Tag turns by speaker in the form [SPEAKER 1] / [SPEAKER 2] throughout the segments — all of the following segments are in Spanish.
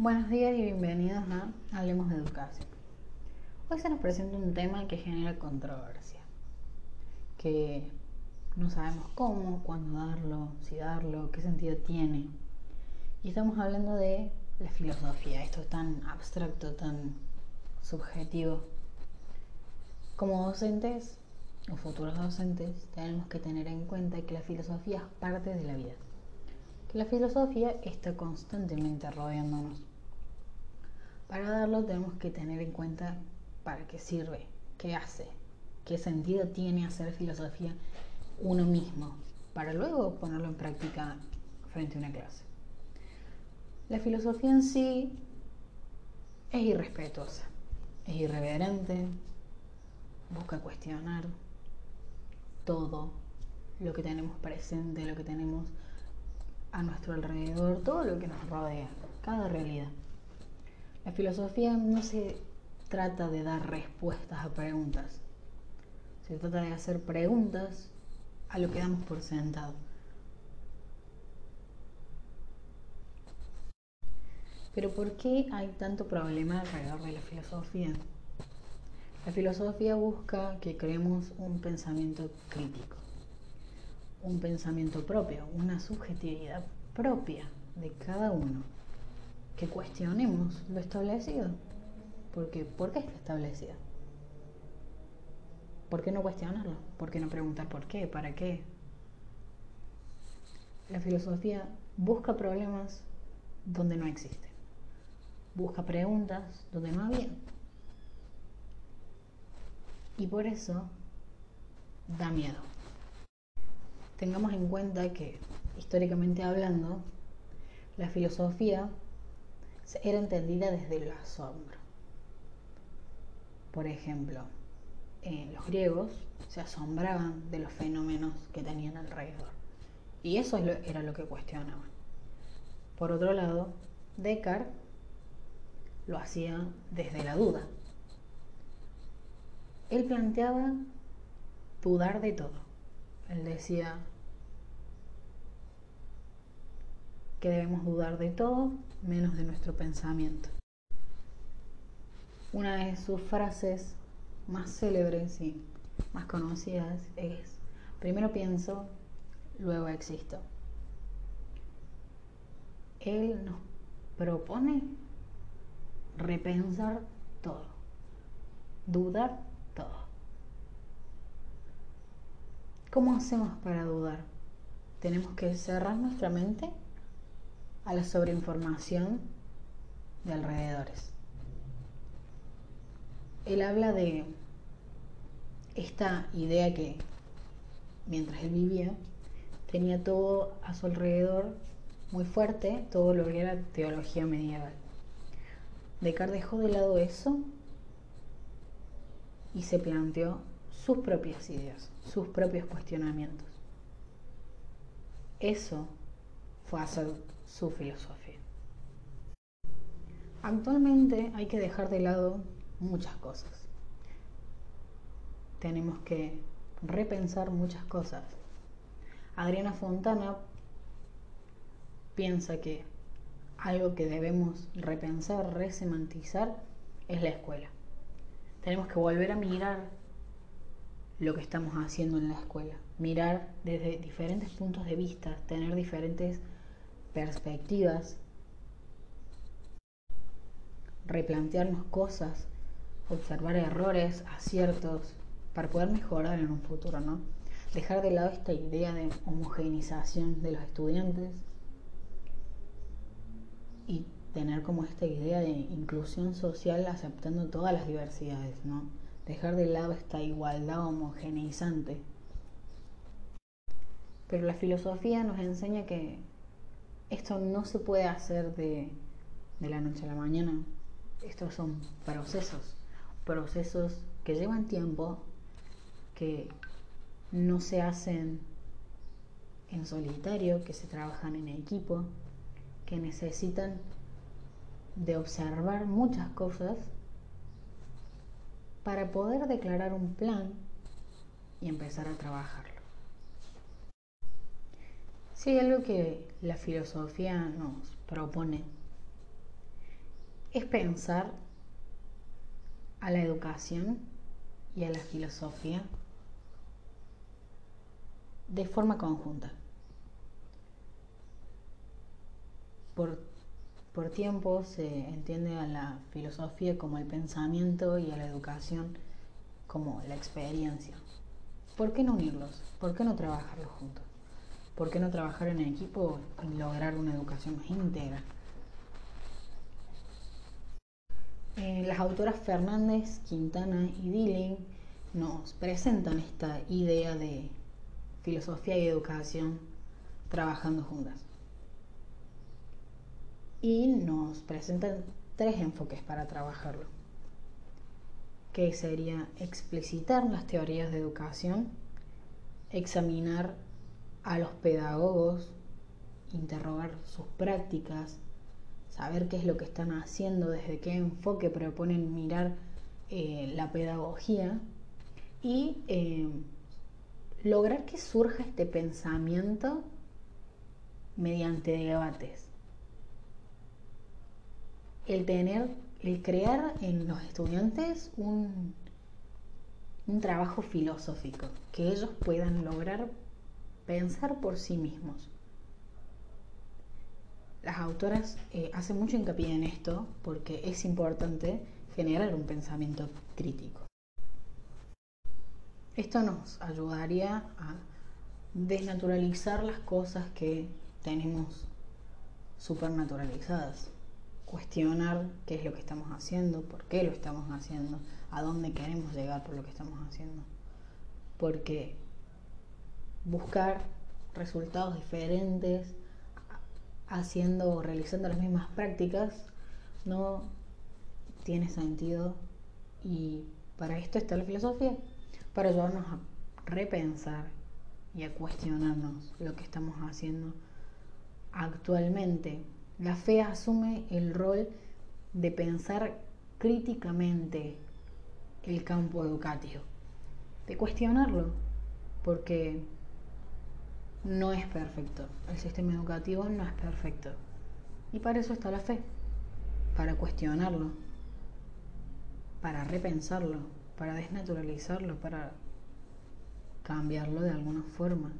[SPEAKER 1] Buenos días y bienvenidos a Hablemos de Educación. Hoy se nos presenta un tema que genera controversia, que no sabemos cómo, cuándo darlo, si darlo, qué sentido tiene. Y estamos hablando de la filosofía, esto es tan abstracto, tan subjetivo. Como docentes o futuros docentes tenemos que tener en cuenta que la filosofía es parte de la vida que la filosofía está constantemente rodeándonos. Para darlo tenemos que tener en cuenta para qué sirve, qué hace, qué sentido tiene hacer filosofía uno mismo, para luego ponerlo en práctica frente a una clase. La filosofía en sí es irrespetuosa, es irreverente, busca cuestionar todo lo que tenemos presente, lo que tenemos a nuestro alrededor, todo lo que nos rodea, cada realidad. La filosofía no se trata de dar respuestas a preguntas, se trata de hacer preguntas a lo que damos por sentado. Pero ¿por qué hay tanto problema alrededor de la filosofía? La filosofía busca que creemos un pensamiento crítico un pensamiento propio, una subjetividad propia de cada uno, que cuestionemos lo establecido. Porque, ¿Por qué está establecido? ¿Por qué no cuestionarlo? ¿Por qué no preguntar por qué? ¿Para qué? La filosofía busca problemas donde no existen. Busca preguntas donde no había. Y por eso da miedo tengamos en cuenta que, históricamente hablando, la filosofía era entendida desde el asombro. Por ejemplo, los griegos se asombraban de los fenómenos que tenían alrededor. Y eso era lo que cuestionaban. Por otro lado, Descartes lo hacía desde la duda. Él planteaba dudar de todo. Él decía que debemos dudar de todo menos de nuestro pensamiento. Una de sus frases más célebres y más conocidas es, primero pienso, luego existo. Él nos propone repensar todo, dudar todo. ¿Cómo hacemos para dudar? Tenemos que cerrar nuestra mente a la sobreinformación de alrededores. Él habla de esta idea que mientras él vivía tenía todo a su alrededor muy fuerte, todo lo que era teología medieval. Descartes dejó de lado eso y se planteó sus propias ideas, sus propios cuestionamientos. Eso fue hacer su filosofía. Actualmente hay que dejar de lado muchas cosas. Tenemos que repensar muchas cosas. Adriana Fontana piensa que algo que debemos repensar, resemantizar, es la escuela. Tenemos que volver a mirar lo que estamos haciendo en la escuela. Mirar desde diferentes puntos de vista, tener diferentes perspectivas, replantearnos cosas, observar errores, aciertos, para poder mejorar en un futuro, ¿no? Dejar de lado esta idea de homogeneización de los estudiantes y tener como esta idea de inclusión social aceptando todas las diversidades, ¿no? dejar de lado esta igualdad homogeneizante. Pero la filosofía nos enseña que esto no se puede hacer de, de la noche a la mañana. Estos son procesos, procesos que llevan tiempo, que no se hacen en solitario, que se trabajan en equipo, que necesitan de observar muchas cosas para poder declarar un plan y empezar a trabajarlo. Hay algo que la filosofía nos propone, es pensar a la educación y a la filosofía de forma conjunta. Por, por tiempo se entiende a la filosofía como el pensamiento y a la educación como la experiencia. ¿Por qué no unirlos? ¿Por qué no trabajarlos juntos? ¿Por qué no trabajar en equipo y lograr una educación más íntegra? Eh, las autoras Fernández, Quintana y Dilling nos presentan esta idea de filosofía y educación trabajando juntas. Y nos presentan tres enfoques para trabajarlo, que sería explicitar las teorías de educación, examinar a los pedagogos, interrogar sus prácticas, saber qué es lo que están haciendo, desde qué enfoque proponen mirar eh, la pedagogía y eh, lograr que surja este pensamiento mediante debates. El tener, el crear en los estudiantes un, un trabajo filosófico, que ellos puedan lograr pensar por sí mismos las autoras eh, hacen mucho hincapié en esto porque es importante generar un pensamiento crítico. Esto nos ayudaría a desnaturalizar las cosas que tenemos supernaturalizadas, cuestionar qué es lo que estamos haciendo, por qué lo estamos haciendo, a dónde queremos llegar por lo que estamos haciendo. Porque buscar resultados diferentes haciendo o realizando las mismas prácticas no tiene sentido y para esto está la filosofía, para ayudarnos a repensar y a cuestionarnos lo que estamos haciendo actualmente. La fe asume el rol de pensar críticamente el campo educativo, de cuestionarlo, porque no es perfecto. El sistema educativo no es perfecto. Y para eso está la fe, para cuestionarlo, para repensarlo, para desnaturalizarlo, para cambiarlo de alguna forma.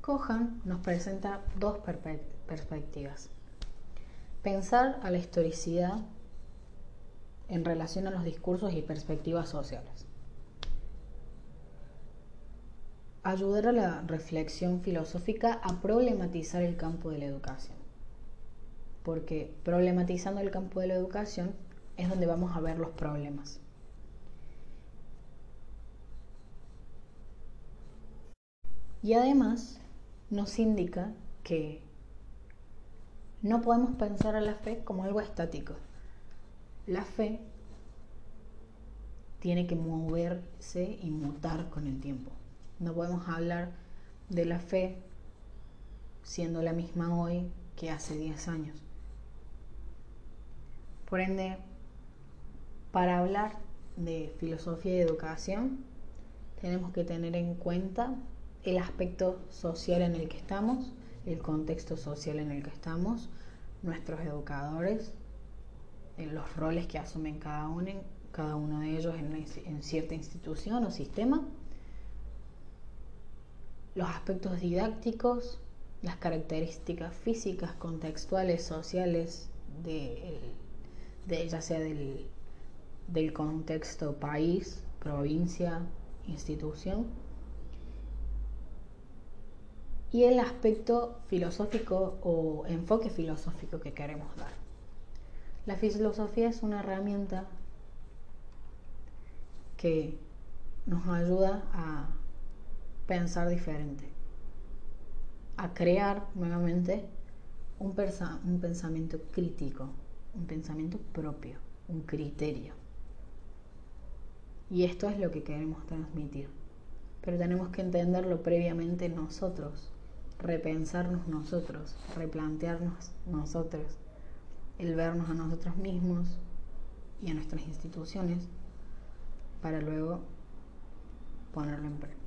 [SPEAKER 1] Cohan nos presenta dos perspectivas. Pensar a la historicidad en relación a los discursos y perspectivas sociales. Ayudar a la reflexión filosófica a problematizar el campo de la educación. Porque problematizando el campo de la educación es donde vamos a ver los problemas. Y además nos indica que no podemos pensar a la fe como algo estático. La fe tiene que moverse y mutar con el tiempo. No podemos hablar de la fe siendo la misma hoy que hace 10 años. Por ende, para hablar de filosofía y educación, tenemos que tener en cuenta el aspecto social en el que estamos, el contexto social en el que estamos, nuestros educadores, en los roles que asumen cada uno, cada uno de ellos en cierta institución o sistema los aspectos didácticos, las características físicas, contextuales, sociales, de, ya sea del, del contexto país, provincia, institución, y el aspecto filosófico o enfoque filosófico que queremos dar. La filosofía es una herramienta que nos ayuda a pensar diferente, a crear nuevamente un, un pensamiento crítico, un pensamiento propio, un criterio. Y esto es lo que queremos transmitir. Pero tenemos que entenderlo previamente nosotros, repensarnos nosotros, replantearnos nosotros, el vernos a nosotros mismos y a nuestras instituciones para luego ponerlo en práctica.